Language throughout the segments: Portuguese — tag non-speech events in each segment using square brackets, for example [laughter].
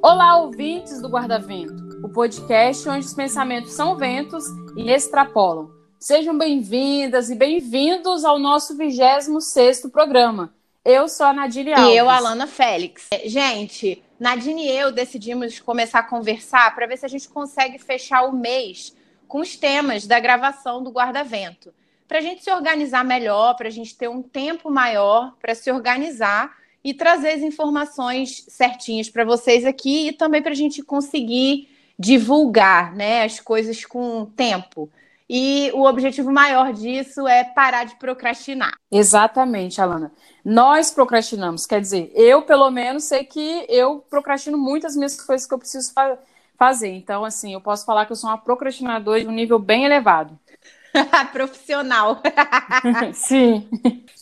Olá, ouvintes do Guarda-Vento, o podcast onde os pensamentos são ventos e extrapolam. Sejam bem-vindas e bem-vindos ao nosso 26º programa. Eu sou a Nadine Alves. E eu, Alana Félix. Gente, Nadine e eu decidimos começar a conversar para ver se a gente consegue fechar o mês com os temas da gravação do Guarda-Vento. Para a gente se organizar melhor, para a gente ter um tempo maior para se organizar e trazer as informações certinhas para vocês aqui e também para a gente conseguir divulgar né, as coisas com tempo. E o objetivo maior disso é parar de procrastinar. Exatamente, Alana. Nós procrastinamos, quer dizer, eu pelo menos sei que eu procrastino muitas minhas coisas que eu preciso fa fazer. Então, assim, eu posso falar que eu sou uma procrastinadora de um nível bem elevado. [laughs] Profissional. [laughs] Sim.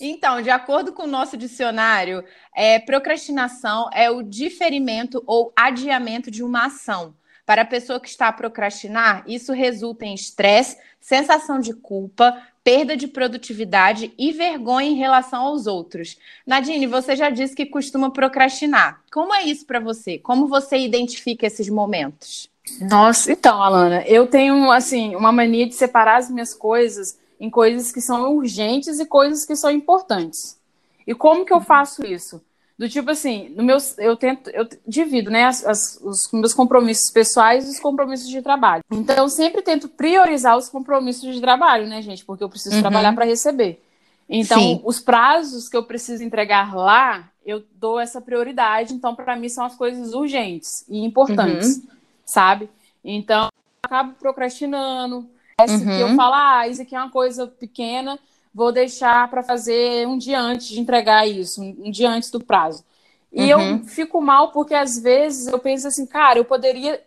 Então, de acordo com o nosso dicionário, é, procrastinação é o diferimento ou adiamento de uma ação. Para a pessoa que está a procrastinar, isso resulta em estresse, sensação de culpa, perda de produtividade e vergonha em relação aos outros. Nadine, você já disse que costuma procrastinar. Como é isso para você? Como você identifica esses momentos? Nossa, então, Alana, eu tenho assim uma mania de separar as minhas coisas em coisas que são urgentes e coisas que são importantes. E como que eu faço isso? Do tipo assim, no meu, eu tento, eu divido, né, as, as, os meus compromissos pessoais e os compromissos de trabalho. Então, eu sempre tento priorizar os compromissos de trabalho, né, gente? Porque eu preciso uhum. trabalhar para receber. Então, Sim. os prazos que eu preciso entregar lá, eu dou essa prioridade. Então, para mim, são as coisas urgentes e importantes. Uhum sabe? Então, eu acabo procrastinando. Essa uhum. que eu falo, ah, isso aqui é uma coisa pequena, vou deixar para fazer um dia antes de entregar isso, um dia antes do prazo. E uhum. eu fico mal porque às vezes eu penso assim, cara, eu poderia.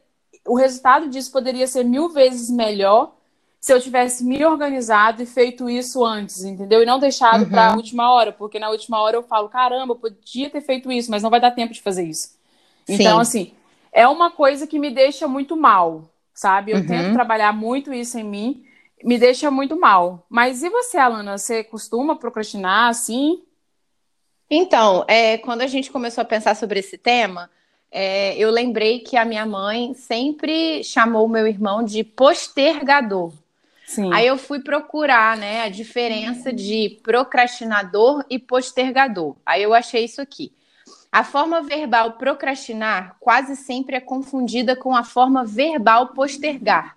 O resultado disso poderia ser mil vezes melhor se eu tivesse me organizado e feito isso antes, entendeu? E não deixado uhum. para a última hora, porque na última hora eu falo, caramba, eu podia ter feito isso, mas não vai dar tempo de fazer isso. Então, Sim. assim, é uma coisa que me deixa muito mal, sabe? Eu uhum. tento trabalhar muito isso em mim, me deixa muito mal. Mas e você, Alana? Você costuma procrastinar assim? Então, é, quando a gente começou a pensar sobre esse tema, é, eu lembrei que a minha mãe sempre chamou o meu irmão de postergador. Sim. Aí eu fui procurar, né, a diferença de procrastinador e postergador. Aí eu achei isso aqui. A forma verbal procrastinar quase sempre é confundida com a forma verbal postergar.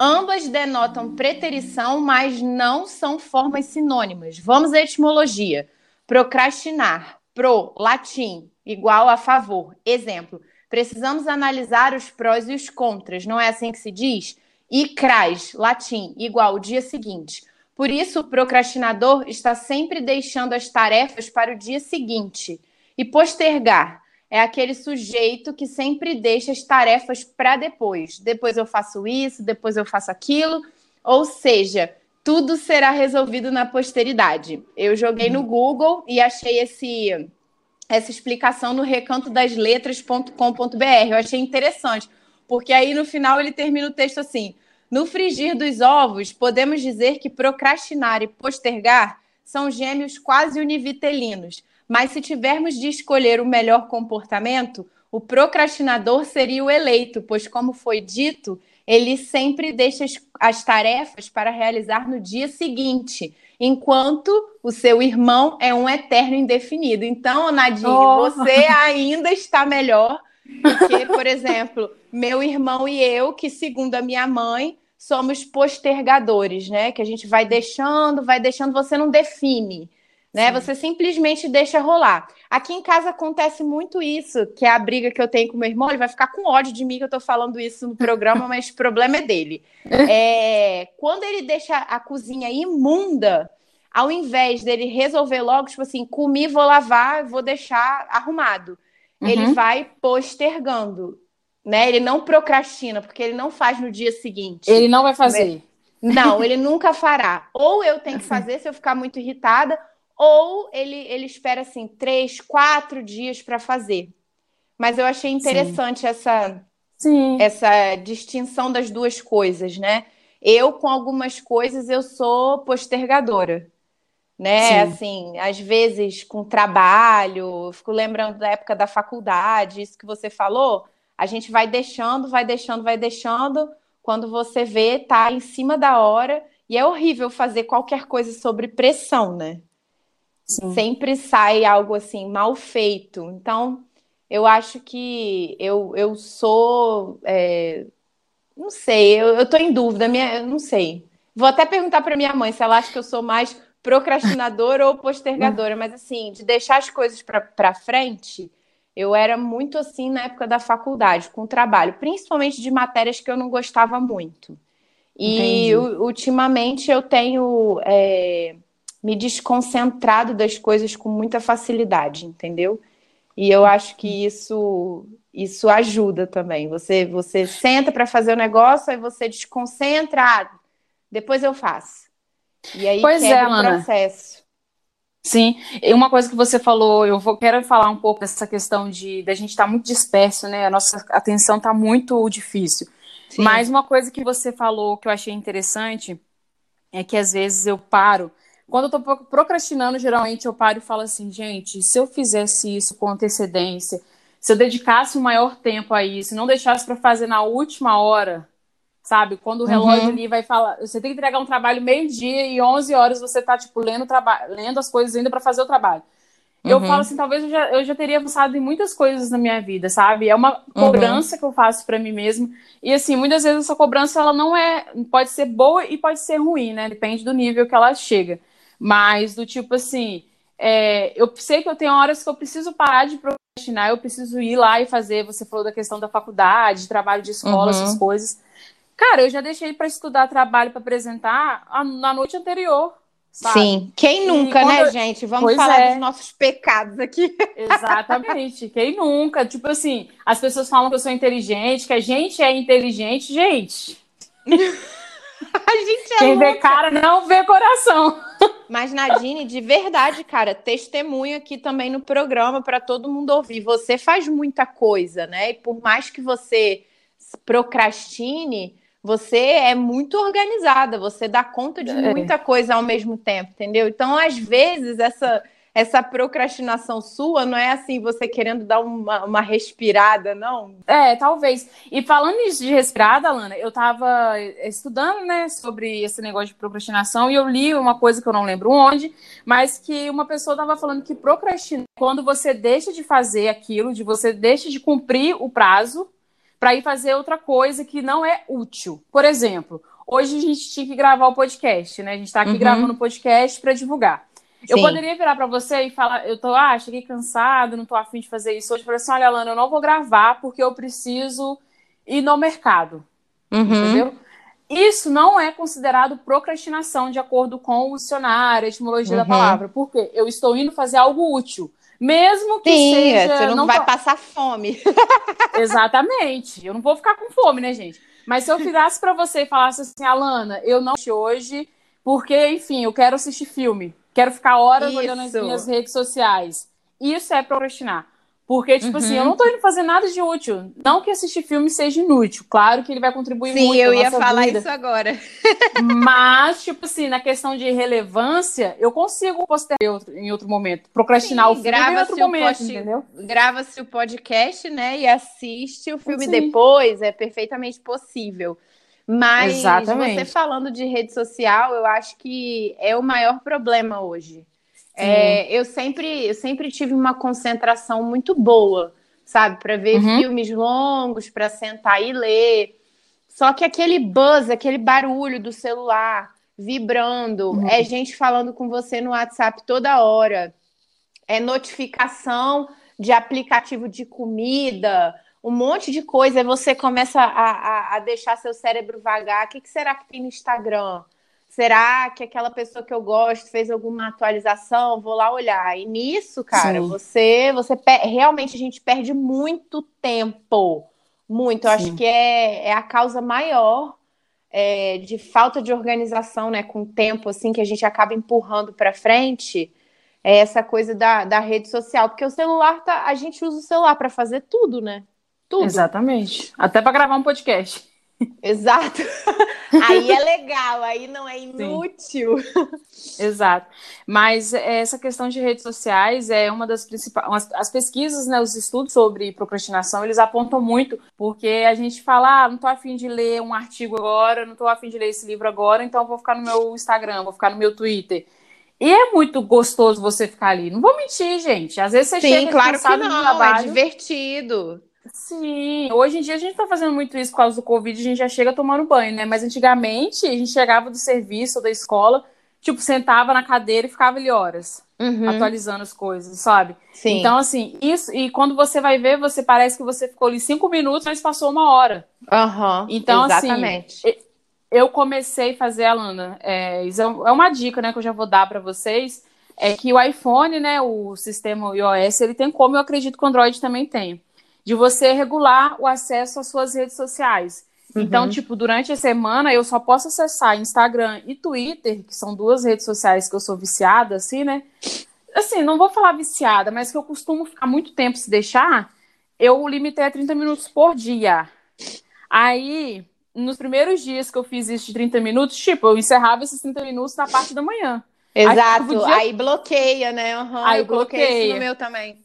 Ambas denotam preterição, mas não são formas sinônimas. Vamos à etimologia. Procrastinar, pro, latim, igual a favor. Exemplo: precisamos analisar os prós e os contras, não é assim que se diz? E cras, latim, igual o dia seguinte. Por isso, o procrastinador está sempre deixando as tarefas para o dia seguinte. E postergar é aquele sujeito que sempre deixa as tarefas para depois. Depois eu faço isso, depois eu faço aquilo. Ou seja, tudo será resolvido na posteridade. Eu joguei no Google e achei esse, essa explicação no recanto das letras.com.br. Eu achei interessante, porque aí no final ele termina o texto assim: No frigir dos ovos, podemos dizer que procrastinar e postergar são gêmeos quase univitelinos mas se tivermos de escolher o melhor comportamento, o procrastinador seria o eleito, pois, como foi dito, ele sempre deixa as, as tarefas para realizar no dia seguinte, enquanto o seu irmão é um eterno indefinido. Então, Nadine, oh. você ainda está melhor porque, por exemplo, meu irmão e eu, que segundo a minha mãe, somos postergadores, né? Que a gente vai deixando, vai deixando, você não define né? Sim. Você simplesmente deixa rolar. Aqui em casa acontece muito isso, que é a briga que eu tenho com meu irmão. Ele vai ficar com ódio de mim que eu tô falando isso no programa, [laughs] mas o problema é dele. É, quando ele deixa a cozinha imunda, ao invés dele resolver logo, tipo assim, comi, vou lavar, vou deixar arrumado. Uhum. Ele vai postergando, né? Ele não procrastina, porque ele não faz no dia seguinte. Ele não vai fazer. Não, [laughs] ele nunca fará. Ou eu tenho que [laughs] fazer se eu ficar muito irritada, ou ele, ele espera assim três, quatro dias para fazer. Mas eu achei interessante Sim. essa Sim. essa distinção das duas coisas, né? Eu com algumas coisas eu sou postergadora, né? Sim. Assim, às vezes com trabalho, fico lembrando da época da faculdade, isso que você falou. a gente vai deixando, vai deixando, vai deixando. Quando você vê, tá em cima da hora. E é horrível fazer qualquer coisa sobre pressão, né? Sim. Sempre sai algo assim mal feito. Então, eu acho que eu, eu sou. É, não sei, eu, eu tô em dúvida, minha, eu não sei. Vou até perguntar para minha mãe se ela acha que eu sou mais procrastinadora ou postergadora, mas assim, de deixar as coisas para frente, eu era muito assim na época da faculdade, com o trabalho, principalmente de matérias que eu não gostava muito. E Entendi. ultimamente eu tenho é, me desconcentrado das coisas com muita facilidade, entendeu? E eu acho que isso isso ajuda também. Você você senta para fazer o negócio, aí você desconcentra, ah, depois eu faço. E aí pois é, o processo. Sim, e uma coisa que você falou, eu vou, quero falar um pouco dessa questão de da gente estar tá muito disperso, né? A nossa atenção está muito difícil. Sim. Mas uma coisa que você falou que eu achei interessante é que às vezes eu paro. Quando eu estou procrastinando, geralmente eu paro e falo assim, gente, se eu fizesse isso com antecedência, se eu dedicasse um maior tempo a isso, não deixasse para fazer na última hora, sabe? Quando o relógio uhum. ali vai falar, você tem que entregar um trabalho meio-dia e 11 horas você tá, tipo, lendo, lendo as coisas ainda para fazer o trabalho. Uhum. Eu falo assim, talvez eu já, eu já teria avançado em muitas coisas na minha vida, sabe? É uma uhum. cobrança uhum. que eu faço para mim mesmo. E assim, muitas vezes essa cobrança ela não é, pode ser boa e pode ser ruim, né? Depende do nível que ela chega. Mas do tipo assim, é, eu sei que eu tenho horas que eu preciso parar de procrastinar, eu preciso ir lá e fazer. Você falou da questão da faculdade, trabalho de escola, essas uhum. coisas. Cara, eu já deixei para estudar trabalho para apresentar na noite anterior. Sabe? Sim, quem nunca, né, eu... gente? Vamos pois falar é. dos nossos pecados aqui. [laughs] Exatamente, quem nunca? Tipo assim, as pessoas falam que eu sou inteligente, que a gente é inteligente, gente. [laughs] a gente é Quem louca. vê cara não vê coração. Mas Nadine, de verdade, cara, testemunho aqui também no programa para todo mundo ouvir. Você faz muita coisa, né? E por mais que você procrastine, você é muito organizada, você dá conta de é. muita coisa ao mesmo tempo, entendeu? Então, às vezes, essa essa procrastinação sua não é assim você querendo dar uma, uma respirada, não? É, talvez. E falando de respirada, Alana, eu tava estudando, né, sobre esse negócio de procrastinação e eu li uma coisa que eu não lembro onde, mas que uma pessoa tava falando que procrastinar é quando você deixa de fazer aquilo, de você deixa de cumprir o prazo para ir fazer outra coisa que não é útil. Por exemplo, hoje a gente tinha que gravar o podcast, né? A gente está aqui uhum. gravando o podcast para divulgar. Sim. Eu poderia virar para você e falar, eu tô, ah, cheguei cansado, não tô afim de fazer isso hoje. Eu falei assim, olha, Alana, eu não vou gravar porque eu preciso ir no mercado. Uhum. Entendeu? Isso não é considerado procrastinação de acordo com o dicionário, a etimologia uhum. da palavra. Por quê? Eu estou indo fazer algo útil. Mesmo que Sim, seja. Você não, não vai passar fome. [laughs] [laughs] Exatamente. Eu não vou ficar com fome, né, gente? Mas se eu virasse para você e falasse assim, Alana, eu não hoje, porque, enfim, eu quero assistir filme. Quero ficar horas Isso. olhando as minhas redes sociais. Isso é procrastinar. Porque, tipo uhum. assim, eu uhum. não tô indo fazer nada de útil. Não que assistir filme seja inútil. Claro que ele vai contribuir Sim, muito. Sim, eu ia falar vida. isso agora. [laughs] Mas, tipo assim, na questão de relevância, eu consigo postergar em outro momento. Procrastinar Sim, o filme em outro momento, post... entendeu? Grava-se o podcast, né? E assiste o filme Sim. depois. É perfeitamente possível. Mas Exatamente. você falando de rede social, eu acho que é o maior problema hoje. É, eu, sempre, eu sempre tive uma concentração muito boa, sabe? Para ver uhum. filmes longos, para sentar e ler. Só que aquele buzz, aquele barulho do celular vibrando, uhum. é gente falando com você no WhatsApp toda hora, é notificação de aplicativo de comida, um monte de coisa. Você começa a, a, a deixar seu cérebro vagar. O que, que será que tem no Instagram? Será que aquela pessoa que eu gosto fez alguma atualização? Vou lá olhar. E nisso, cara, Sim. você, você realmente a gente perde muito tempo. Muito. Eu Sim. acho que é, é a causa maior é, de falta de organização, né? Com o tempo, assim, que a gente acaba empurrando para frente. É essa coisa da, da rede social. Porque o celular tá. A gente usa o celular para fazer tudo, né? Tudo. Exatamente. Até para gravar um podcast. Exato. [laughs] aí é legal, aí não é inútil. Sim. Exato. Mas essa questão de redes sociais é uma das principais. As pesquisas, né, os estudos sobre procrastinação, eles apontam muito, porque a gente fala, ah, não tô afim de ler um artigo agora, não tô afim de ler esse livro agora, então vou ficar no meu Instagram, vou ficar no meu Twitter. E é muito gostoso você ficar ali. Não vou mentir, gente. Às vezes você Sim, chega claro que não, é trabalho, é divertido. Sim, hoje em dia a gente tá fazendo muito isso por causa do Covid, a gente já chega tomando banho, né? Mas antigamente a gente chegava do serviço ou da escola, tipo, sentava na cadeira e ficava ali horas, uhum. atualizando as coisas, sabe? Sim. Então, assim, isso, e quando você vai ver, você parece que você ficou ali cinco minutos, mas passou uma hora. Aham. Uhum. Então, assim, Exatamente. assim, eu comecei a fazer, Alana, é, isso é, é uma dica, né, que eu já vou dar para vocês, é que o iPhone, né, o sistema iOS, ele tem como eu acredito que o Android também tem de você regular o acesso às suas redes sociais. Então, uhum. Então, tipo, durante a semana eu só posso acessar Instagram e Twitter, que são duas redes sociais que eu sou viciada, assim, né? Assim, não vou falar viciada, mas que eu costumo ficar muito tempo se deixar, eu limitei a 30 minutos por dia. Aí, nos primeiros dias que eu fiz isso de 30 minutos, tipo, eu encerrava esses 30 minutos na parte da manhã. Exato, aí, dia... aí bloqueia, né? Uhum, aí eu bloqueia. isso no meu também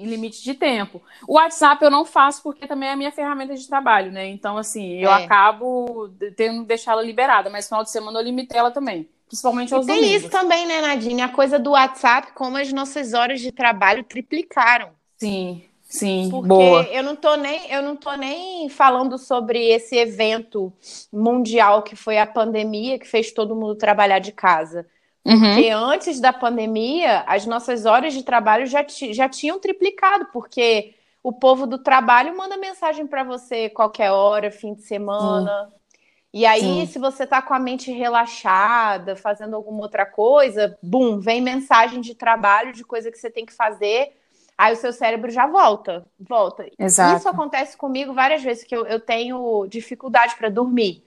em limite de tempo. O WhatsApp eu não faço porque também é a minha ferramenta de trabalho, né? Então, assim, eu é. acabo tendo que ela liberada, mas final de semana eu limitei ela também. Principalmente aos e tem domingos. isso também, né, Nadine? A coisa do WhatsApp, como as nossas horas de trabalho triplicaram. Sim, sim, Porque boa. eu não tô nem eu não tô nem falando sobre esse evento mundial que foi a pandemia que fez todo mundo trabalhar de casa. Uhum. Porque antes da pandemia, as nossas horas de trabalho já, já tinham triplicado, porque o povo do trabalho manda mensagem para você qualquer hora, fim de semana. Uhum. E aí, Sim. se você tá com a mente relaxada, fazendo alguma outra coisa, bum, vem mensagem de trabalho, de coisa que você tem que fazer, aí o seu cérebro já volta, volta. Exato. Isso acontece comigo várias vezes, que eu, eu tenho dificuldade para dormir.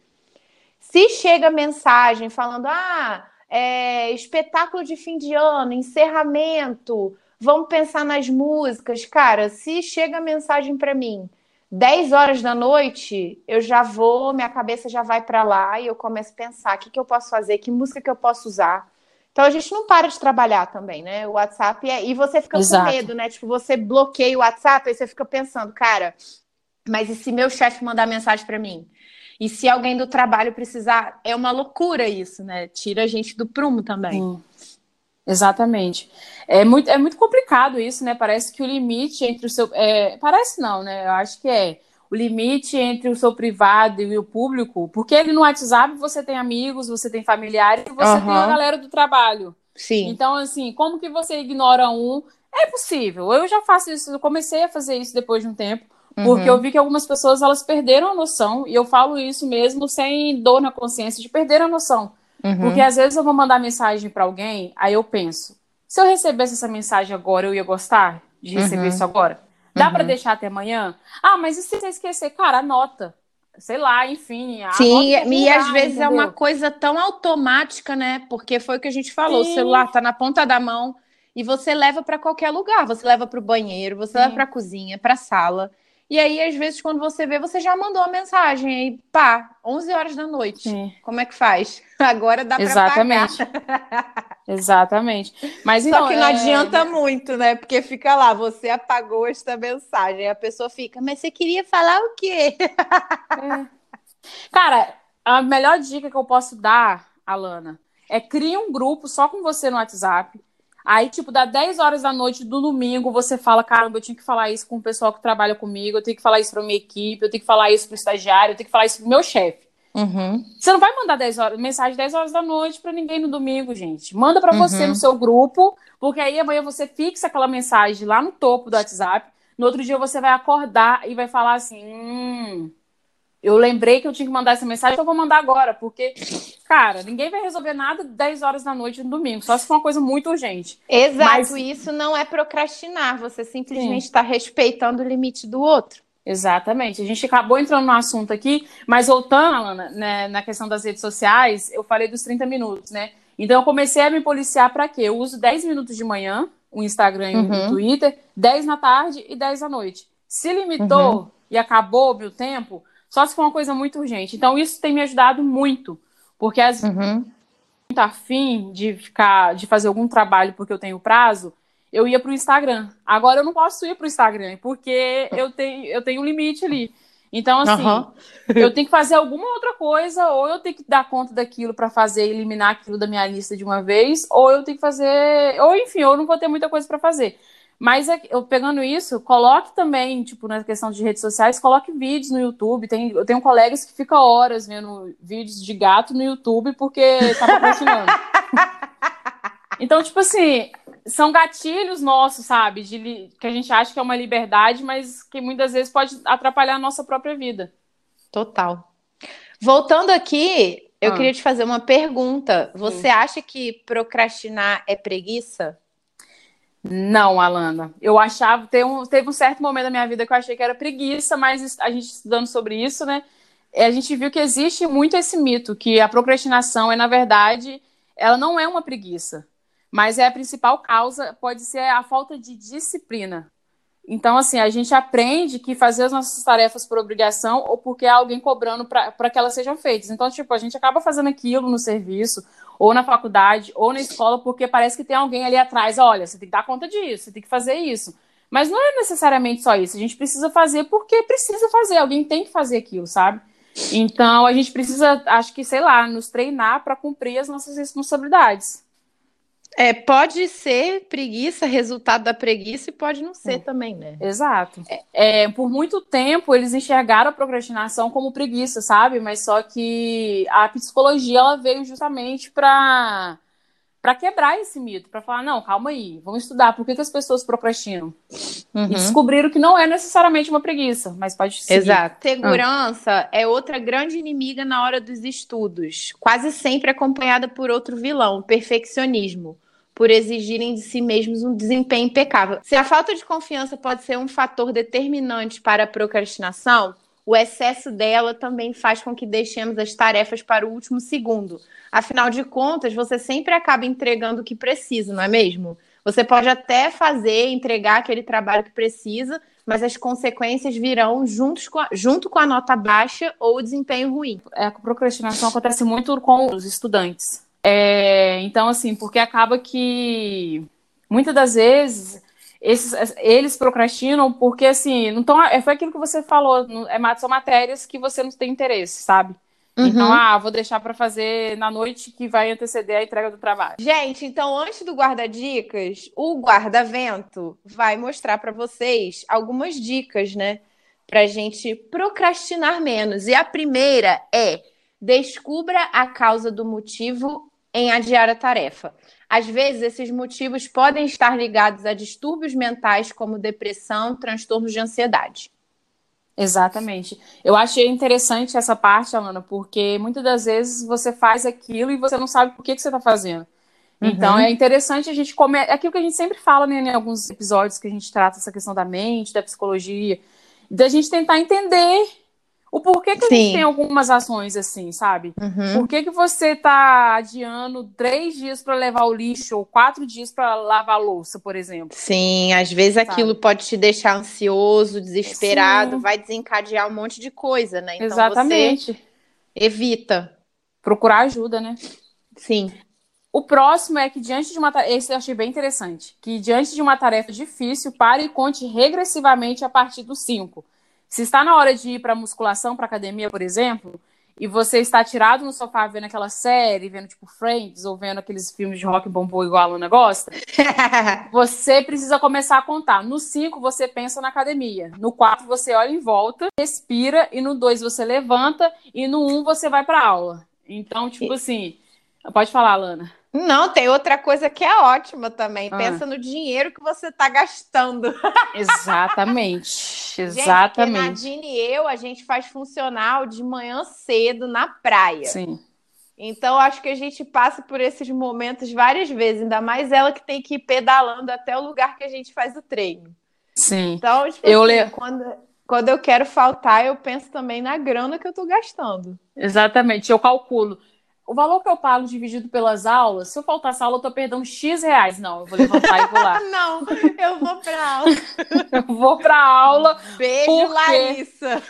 Se chega mensagem falando, ah, é, espetáculo de fim de ano, encerramento, vamos pensar nas músicas. Cara, se chega a mensagem para mim 10 horas da noite, eu já vou, minha cabeça já vai para lá e eu começo a pensar: o que, que eu posso fazer, que música que eu posso usar. Então a gente não para de trabalhar também, né? O WhatsApp é... e você fica Exato. com medo, né? Tipo, você bloqueia o WhatsApp, aí você fica pensando, cara, mas e se meu chefe mandar mensagem para mim? E se alguém do trabalho precisar, é uma loucura isso, né? Tira a gente do prumo também. Exatamente. É muito, é muito complicado isso, né? Parece que o limite entre o seu. É, parece não, né? Eu acho que é. O limite entre o seu privado e o público, porque ele no WhatsApp você tem amigos, você tem familiares e você uhum. tem a galera do trabalho. Sim. Então, assim, como que você ignora um? É possível. Eu já faço isso, eu comecei a fazer isso depois de um tempo. Porque uhum. eu vi que algumas pessoas elas perderam a noção, e eu falo isso mesmo sem dor na consciência, de perder a noção. Uhum. Porque às vezes eu vou mandar mensagem para alguém, aí eu penso, se eu recebesse essa mensagem agora, eu ia gostar de receber uhum. isso agora? Dá para uhum. deixar até amanhã? Ah, mas e se você esquecer? Cara, anota. Sei lá, enfim. Sim, e às vezes entendeu? é uma coisa tão automática, né? Porque foi o que a gente falou: Sim. o celular tá na ponta da mão e você leva para qualquer lugar. Você leva para o banheiro, você Sim. leva para a cozinha, para a sala. E aí, às vezes, quando você vê, você já mandou a mensagem. Aí, pá, 11 horas da noite. Sim. Como é que faz? [laughs] Agora dá Exatamente. [laughs] Exatamente. Mas, então, Só que não é... adianta muito, né? Porque fica lá, você apagou esta mensagem. A pessoa fica, mas você queria falar o quê? É. Cara, a melhor dica que eu posso dar, Alana, é crie um grupo só com você no WhatsApp Aí, tipo, dá 10 horas da noite do domingo, você fala, caramba, eu tinha que falar isso com o pessoal que trabalha comigo, eu tenho que falar isso pra minha equipe, eu tenho que falar isso pro estagiário, eu tenho que falar isso pro meu chefe. Uhum. Você não vai mandar 10 horas, mensagem 10 horas da noite para ninguém no domingo, gente. Manda para uhum. você no seu grupo, porque aí amanhã você fixa aquela mensagem lá no topo do WhatsApp. No outro dia você vai acordar e vai falar assim: hum, eu lembrei que eu tinha que mandar essa mensagem, então eu vou mandar agora, porque, cara, ninguém vai resolver nada 10 horas da noite no domingo, só se for uma coisa muito urgente. Exato, Mas... isso não é procrastinar, você simplesmente está respeitando o limite do outro. Exatamente. A gente acabou entrando no assunto aqui, mas voltando, Alana, né, na questão das redes sociais, eu falei dos 30 minutos, né? Então eu comecei a me policiar para quê? Eu uso 10 minutos de manhã, o Instagram e uhum. o Twitter, 10 na tarde e 10 à noite. Se limitou uhum. e acabou o meu tempo, Só se for uma coisa muito urgente. Então, isso tem me ajudado muito. Porque às vezes uhum. muito afim de ficar, de fazer algum trabalho porque eu tenho prazo, eu ia para o Instagram. Agora eu não posso ir para o Instagram, porque eu tenho, eu tenho um limite ali. Então, assim, uhum. eu tenho que fazer alguma outra coisa, ou eu tenho que dar conta daquilo para fazer, eliminar aquilo da minha lista de uma vez, ou eu tenho que fazer, ou enfim, eu não vou ter muita coisa para fazer. Mas é eu pegando isso, coloque também, tipo, na questão de redes sociais, coloque vídeos no YouTube. Tem, eu tenho colegas que ficam horas vendo vídeos de gato no YouTube porque tá patrocinando. [laughs] então, tipo assim, são gatilhos nossos, sabe? De, que a gente acha que é uma liberdade, mas que muitas vezes pode atrapalhar a nossa própria vida. Total. Voltando aqui, eu ah. queria te fazer uma pergunta. Você Sim. acha que procrastinar é preguiça? Não, Alana. Eu achava, teve um, teve um certo momento da minha vida que eu achei que era preguiça, mas a gente estudando sobre isso, né? A gente viu que existe muito esse mito, que a procrastinação é, na verdade, ela não é uma preguiça, mas é a principal causa, pode ser a falta de disciplina. Então, assim, a gente aprende que fazer as nossas tarefas por obrigação ou porque há alguém cobrando para que elas sejam feitas. Então, tipo, a gente acaba fazendo aquilo no serviço, ou na faculdade, ou na escola, porque parece que tem alguém ali atrás, olha, você tem que dar conta disso, você tem que fazer isso. Mas não é necessariamente só isso. A gente precisa fazer porque precisa fazer, alguém tem que fazer aquilo, sabe? Então, a gente precisa, acho que, sei lá, nos treinar para cumprir as nossas responsabilidades. É, pode ser preguiça, resultado da preguiça, e pode não ser é. também, né? Exato. É, por muito tempo, eles enxergaram a procrastinação como preguiça, sabe? Mas só que a psicologia, ela veio justamente para para quebrar esse mito, para falar, não, calma aí, vamos estudar por que, que as pessoas procrastinam. Uhum. E descobriram que não é necessariamente uma preguiça, mas pode ser. Exato. Segurança ah. é outra grande inimiga na hora dos estudos, quase sempre acompanhada por outro vilão, perfeccionismo por exigirem de si mesmos um desempenho impecável. Se a falta de confiança pode ser um fator determinante para a procrastinação, o excesso dela também faz com que deixemos as tarefas para o último segundo. Afinal de contas, você sempre acaba entregando o que precisa, não é mesmo? Você pode até fazer, entregar aquele trabalho que precisa, mas as consequências virão juntos com a, junto com a nota baixa ou o desempenho ruim. É, a procrastinação acontece muito com os estudantes. É, então, assim, porque acaba que muitas das vezes esses, eles procrastinam porque, assim, não tão, é, foi aquilo que você falou, é, são matérias que você não tem interesse, sabe? Uhum. Então, ah, vou deixar para fazer na noite que vai anteceder a entrega do trabalho. Gente, então antes do guarda-dicas, o guarda-vento vai mostrar para vocês algumas dicas, né? Pra gente procrastinar menos. E a primeira é descubra a causa do motivo em adiar a tarefa. Às vezes, esses motivos podem estar ligados a distúrbios mentais como depressão, transtornos de ansiedade. Exatamente. Eu achei interessante essa parte, Alana, porque muitas das vezes você faz aquilo e você não sabe por que, que você está fazendo. Uhum. Então é interessante a gente comer. É aquilo que a gente sempre fala né, em alguns episódios que a gente trata essa questão da mente, da psicologia, da gente tentar entender o porquê que Sim. a gente tem algumas ações assim, sabe? Uhum. Por que, que você tá adiando três dias para levar o lixo ou quatro dias para lavar a louça, por exemplo? Sim, às vezes sabe? aquilo pode te deixar ansioso, desesperado, Sim. vai desencadear um monte de coisa, né? Então Exatamente. evita. Procurar ajuda, né? Sim. O próximo é que diante de uma esse eu achei bem interessante, que diante de uma tarefa difícil, pare e conte regressivamente a partir do cinco. Se está na hora de ir para musculação, para academia, por exemplo, e você está tirado no sofá vendo aquela série, vendo tipo Friends, ou vendo aqueles filmes de rock bombom igual a Luna gosta, [laughs] você precisa começar a contar. No 5 você pensa na academia, no 4 você olha em volta, respira, e no 2 você levanta, e no 1 um você vai para aula. Então, tipo assim, pode falar, Lana. Não, tem outra coisa que é ótima também. Ah. Pensa no dinheiro que você está gastando. Exatamente. [laughs] Exatamente. Gente, Nadine e eu, a gente faz funcional de manhã cedo na praia. Sim. Então, acho que a gente passa por esses momentos várias vezes, ainda mais ela que tem que ir pedalando até o lugar que a gente faz o treino. Sim. Então, tipo, eu assim, le... quando, quando eu quero faltar, eu penso também na grana que eu estou gastando. Exatamente. Eu calculo o valor que eu pago dividido pelas aulas, se eu faltar essa aula, eu tô perdendo X reais. Não, eu vou levantar e vou lá. [laughs] Não, eu vou pra aula. [laughs] eu vou pra aula. Beijo, porque... Larissa.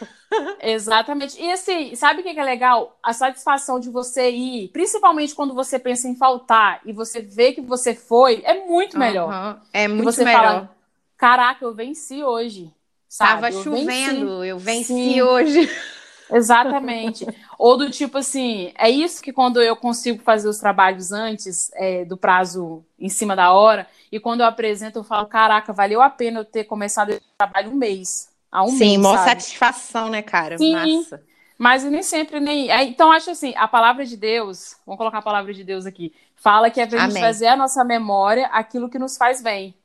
Exatamente. E assim, sabe o que é legal? A satisfação de você ir, principalmente quando você pensa em faltar e você vê que você foi, é muito melhor. Uhum. É muito você melhor. Fala, Caraca, eu venci hoje. Sabe? Tava eu chovendo, venci. eu venci Sim. hoje. [laughs] Exatamente. Ou do tipo assim, é isso que quando eu consigo fazer os trabalhos antes é, do prazo em cima da hora, e quando eu apresento, eu falo, caraca, valeu a pena eu ter começado esse trabalho um mês. Há um Sim, mês, maior satisfação, né, cara? Sim, Massa. Mas nem sempre nem. Então, acho assim, a palavra de Deus, vamos colocar a palavra de Deus aqui, fala que é pra gente fazer a nossa memória aquilo que nos faz bem.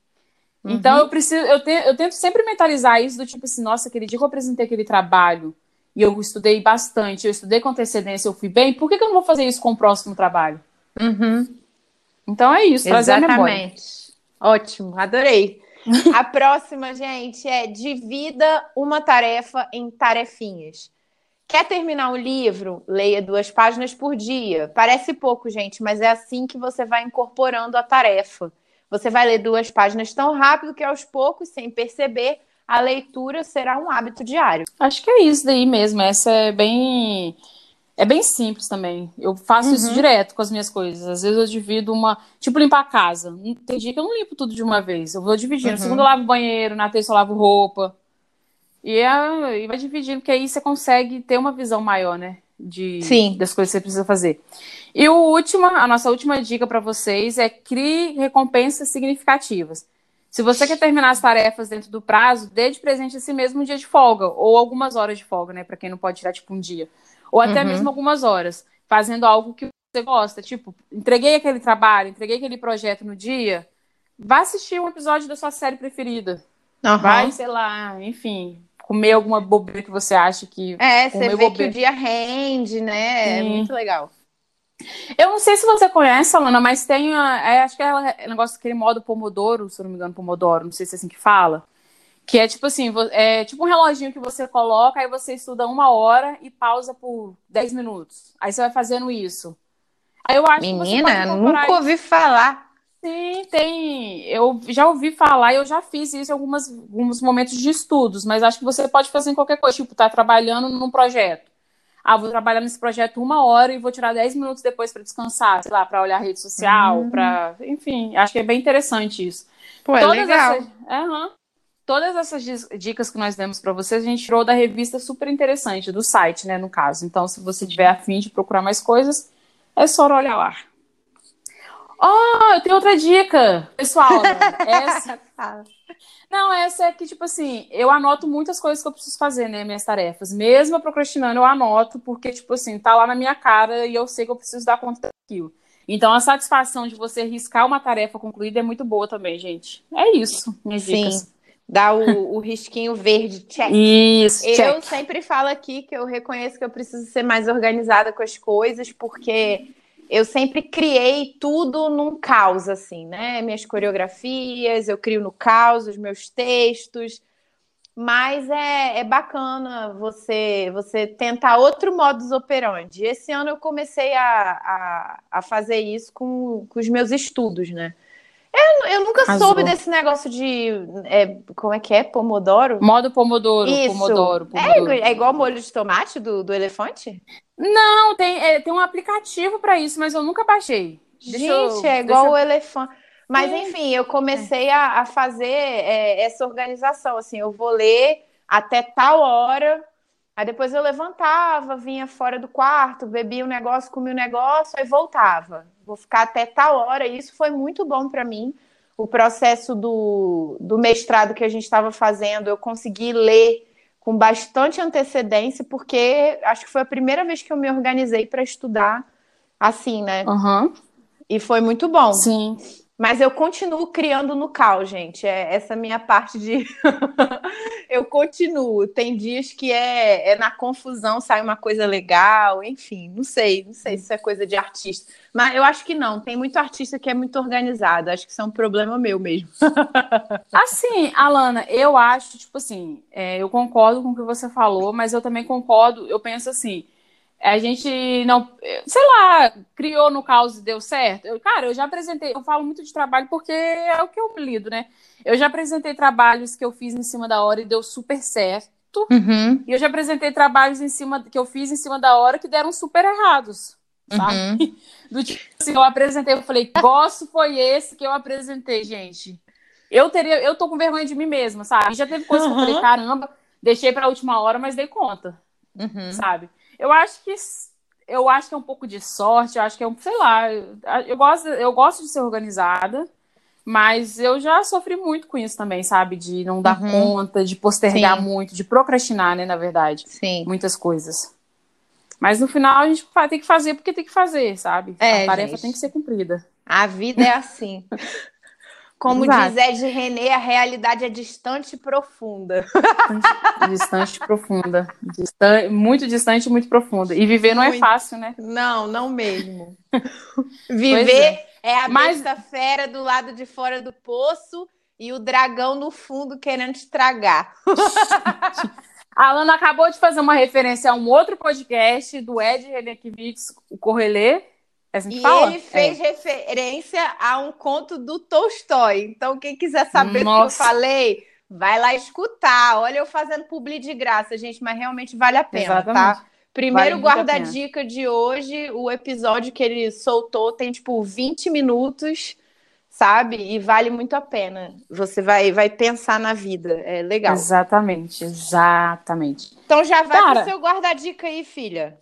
Então, uhum. Então eu preciso, eu, te, eu tento sempre mentalizar isso do tipo assim, nossa, aquele dia que eu apresentei aquele trabalho e eu estudei bastante, eu estudei com antecedência, eu fui bem, por que, que eu não vou fazer isso com o próximo trabalho? Uhum. Então é isso, trazer Exatamente. a memória. Ótimo, adorei. [laughs] A próxima, gente, é divida uma tarefa em tarefinhas. Quer terminar o livro? Leia duas páginas por dia. Parece pouco, gente, mas é assim que você vai incorporando a tarefa. Você vai ler duas páginas tão rápido que aos poucos, sem perceber, a leitura será um hábito diário. Acho que é isso daí mesmo. Essa é bem. É bem simples também. Eu faço uhum. isso direto com as minhas coisas. Às vezes eu divido uma. Tipo, limpar a casa. Tem dia que eu não limpo tudo de uma vez. Eu vou dividindo. Uhum. Segundo eu lavo o banheiro, na terça eu lavo roupa. E, é, e vai dividindo, porque aí você consegue ter uma visão maior, né? De, Sim. das coisas que você precisa fazer. E o último, a nossa última dica para vocês é crie recompensas significativas. Se você quer terminar as tarefas dentro do prazo, dê de presente a si mesmo um dia de folga, ou algumas horas de folga, né? Para quem não pode tirar, tipo, um dia. Ou até uhum. mesmo algumas horas, fazendo algo que você gosta. Tipo, entreguei aquele trabalho, entreguei aquele projeto no dia, vá assistir um episódio da sua série preferida. Uhum. Vai, sei lá, enfim, comer alguma bobeira que você acha que. É, você vê bobeira. que o dia rende, né? Sim. É muito legal. Eu não sei se você conhece, Alana, mas tem, é, acho que é o negócio daquele modo Pomodoro, se eu não me engano, Pomodoro, não sei se é assim que fala. Que é tipo assim, é tipo um reloginho que você coloca, aí você estuda uma hora e pausa por 10 minutos. Aí você vai fazendo isso. Aí eu acho Menina, nunca ouvi falar. Sim, tem. Eu já ouvi falar e eu já fiz isso em algumas, alguns momentos de estudos, mas acho que você pode fazer em qualquer coisa, tipo, tá trabalhando num projeto ah, vou trabalhar nesse projeto uma hora e vou tirar 10 minutos depois para descansar, sei lá, para olhar a rede social, uhum. para. Enfim, acho que é bem interessante isso. Pô, é Todas legal. Essas... Uhum. Todas essas dicas que nós demos para vocês, a gente tirou da revista super interessante, do site, né, no caso. Então, se você tiver afim de procurar mais coisas, é só olhar lá. Oh, eu tenho outra dica, pessoal. [laughs] Essa. Não, essa é que, tipo assim, eu anoto muitas coisas que eu preciso fazer, né? Minhas tarefas. Mesmo eu procrastinando, eu anoto, porque, tipo assim, tá lá na minha cara e eu sei que eu preciso dar conta daquilo. Então, a satisfação de você riscar uma tarefa concluída é muito boa também, gente. É isso, minhas Sim. dicas. Dá o, o risquinho verde, check. Isso, Eu check. sempre falo aqui que eu reconheço que eu preciso ser mais organizada com as coisas, porque eu sempre criei tudo num caos, assim, né? Minhas coreografias, eu crio no caos os meus textos. Mas é, é bacana você você tentar outro modus operandi. Esse ano eu comecei a, a, a fazer isso com, com os meus estudos, né? Eu, eu nunca Azul. soube desse negócio de. É, como é que é? Pomodoro? Modo Pomodoro. Isso. Pomodoro, Pomodoro. É, é igual molho de tomate do, do elefante? Não, tem, é, tem um aplicativo para isso, mas eu nunca baixei. Deixa Gente, eu, é igual eu... o elefante. Mas, enfim, eu comecei a, a fazer é, essa organização. Assim, eu vou ler até tal hora, aí depois eu levantava, vinha fora do quarto, bebia um negócio, comia um negócio, aí voltava vou ficar até tal hora. E isso foi muito bom para mim. O processo do, do mestrado que a gente estava fazendo, eu consegui ler com bastante antecedência, porque acho que foi a primeira vez que eu me organizei para estudar assim, né? Uhum. E foi muito bom. Sim. Mas eu continuo criando no caos, gente. É essa minha parte de. [laughs] eu continuo. Tem dias que é, é na confusão, sai uma coisa legal, enfim, não sei, não sei se é coisa de artista. Mas eu acho que não. Tem muito artista que é muito organizado. Acho que isso é um problema meu mesmo. [laughs] assim, Alana, eu acho, tipo assim, é, eu concordo com o que você falou, mas eu também concordo, eu penso assim a gente não, sei lá, criou no caos e deu certo. Eu, cara, eu já apresentei, eu falo muito de trabalho porque é o que eu lido, né? Eu já apresentei trabalhos que eu fiz em cima da hora e deu super certo. Uhum. E eu já apresentei trabalhos em cima que eu fiz em cima da hora que deram super errados. Sabe? Uhum. [laughs] Do tipo assim, eu apresentei, eu falei, gosto foi esse que eu apresentei, gente. Eu teria, eu tô com vergonha de mim mesma, sabe? Já teve coisa uhum. que eu falei, caramba, deixei pra última hora, mas dei conta. Uhum. Sabe? Eu acho que eu acho que é um pouco de sorte, eu acho que é um, sei lá, eu gosto, eu gosto de ser organizada, mas eu já sofri muito com isso também, sabe? De não dar uhum. conta, de postergar Sim. muito, de procrastinar, né, na verdade. Sim. Muitas coisas. Mas no final a gente ter que fazer porque tem que fazer, sabe? É, a tarefa gente. tem que ser cumprida. A vida é assim. [laughs] Como Exato. diz Ed René, a realidade é distante e profunda. Distante, distante e profunda. Distante, muito distante e muito profunda. E viver muito. não é fácil, né? Não, não mesmo. [laughs] viver é. é. a Mas... fera do lado de fora do poço e o dragão no fundo querendo estragar. A [laughs] Alana acabou de fazer uma referência a um outro podcast do Ed Renekiewicz, o Correlê, e fala? ele fez é. referência a um conto do Tolstói. Então, quem quiser saber Nossa. o que eu falei, vai lá escutar. Olha eu fazendo publi de graça, gente, mas realmente vale a pena, tá? Exatamente. tá? Primeiro vale guarda-dica de hoje, o episódio que ele soltou tem, tipo, 20 minutos, sabe? E vale muito a pena. Você vai, vai pensar na vida. É legal. Exatamente, exatamente. Então já vai Cara, pro seu guarda-dica aí, filha.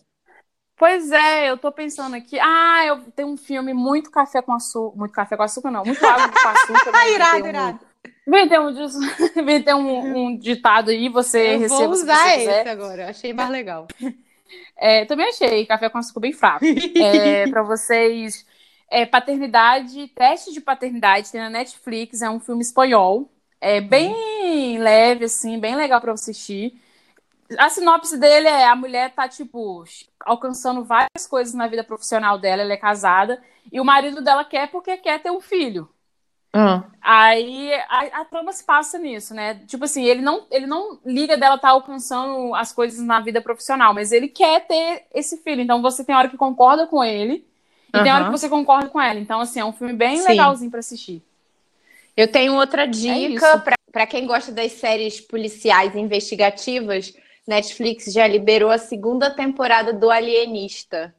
Pois é, eu tô pensando aqui. Ah, eu tenho um filme muito café com açúcar. Muito café com açúcar, não. Muito água com açúcar. [laughs] Né? irado, irado. Vem ter, um, [laughs] vem ter um, um ditado aí, você eu receba. Vou usar esse agora, achei mais legal. [laughs] É, também achei café com açúcar bem fraco. É, para vocês, é, paternidade, teste de paternidade, tem na Netflix, é um filme espanhol. É bem uhum. leve, assim, bem legal para assistir a sinopse dele é a mulher tá, tipo, alcançando várias coisas na vida profissional dela, ela é casada, e o marido dela quer porque quer ter um filho. Uhum. Aí a, a, trama se passa nisso, né? Tipo assim, ele não, ele não liga dela estar tá alcançando as coisas na vida profissional, mas ele quer ter esse filho. Então você tem hora que concorda com ele e uhum. tem hora que você concorda com ela. Então, assim, é um filme bem Sim. legalzinho para assistir. Eu tenho outra é dica é para quem gosta das séries policiais investigativas. Netflix já liberou a segunda temporada do Alienista.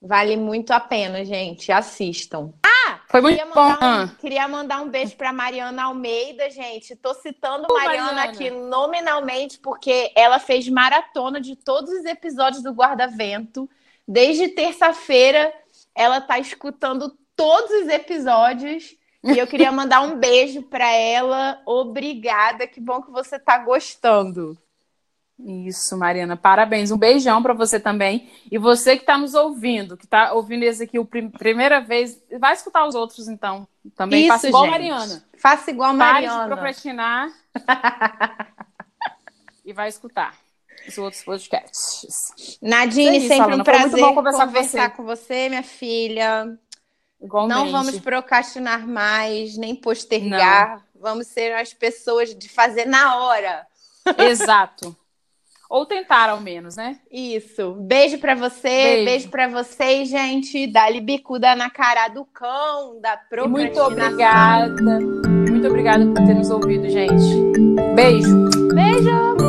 Vale muito a pena, gente. Assistam. Ah! Foi muito bom. Um, queria mandar um beijo para Mariana Almeida, gente. Tô citando Mariana, Mariana aqui nominalmente porque ela fez maratona de todos os episódios do Guarda-Vento. Desde terça-feira, ela tá escutando todos os episódios. E eu queria [laughs] mandar um beijo para ela. Obrigada. Que bom que você tá gostando. Isso, Mariana, parabéns. Um beijão para você também. E você que está nos ouvindo, que está ouvindo esse aqui a prim primeira vez, vai escutar os outros então. Também Isso, faça igual gente. Mariana. Faça igual Mariana. Pare de procrastinar. [laughs] e vai escutar os outros podcasts. Nadine, é sempre um prazer conversar com você. com você, minha filha. Igualmente. Não vamos procrastinar mais, nem postergar. Não. Vamos ser as pessoas de fazer na hora. Exato. [laughs] Ou tentar, ao menos, né? Isso. Beijo para você, beijo, beijo para vocês, gente. Dá-lhe bicuda na cara do cão, da Muito obrigada. Muito obrigada por ter nos ouvido, gente. Beijo. Beijo.